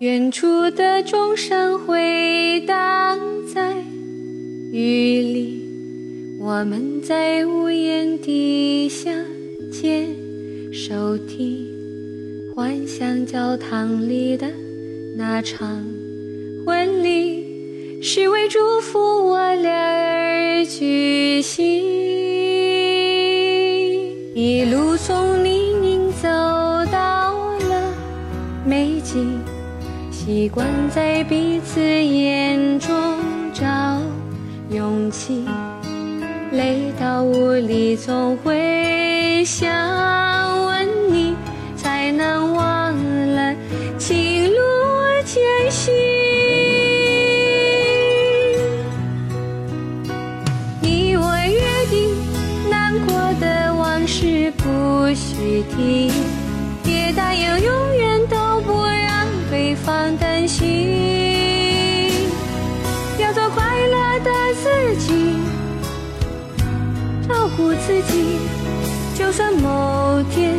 远处的钟声回荡在雨里，我们在屋檐底下牵手听，幻想教堂里的那场婚礼是为祝福我俩而举行。一路从泥泞走到了美景。习惯在彼此眼中找勇气，累到无力，总会想问你，才能忘了情路艰辛。你我约定，难过的往事不许提，也答应永远都不让对方担。心，要做快乐的自己，照顾自己，就算某天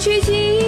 去计较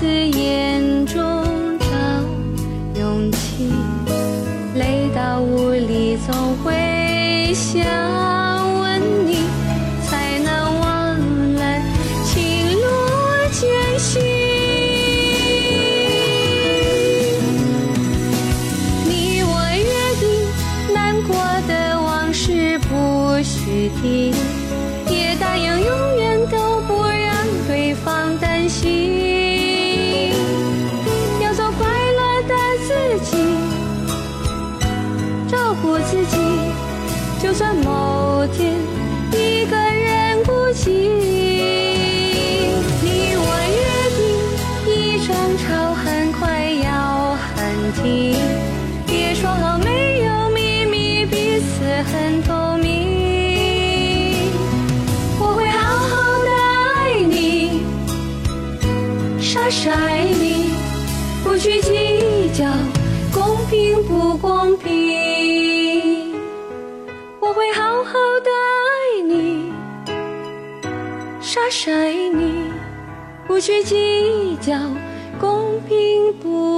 彼此眼中找勇气，累到无力，总会想问你，才能忘了情路艰辛。你我约定，难过的往事不许提，照顾自己，就算某天一个人孤寂。你我约定，一争吵很快要喊停，别说好没有秘密，彼此很透明。我会好好的爱你，傻傻爱你，不去计较公平不公平。好的爱你，傻傻爱你，不去计较公平不。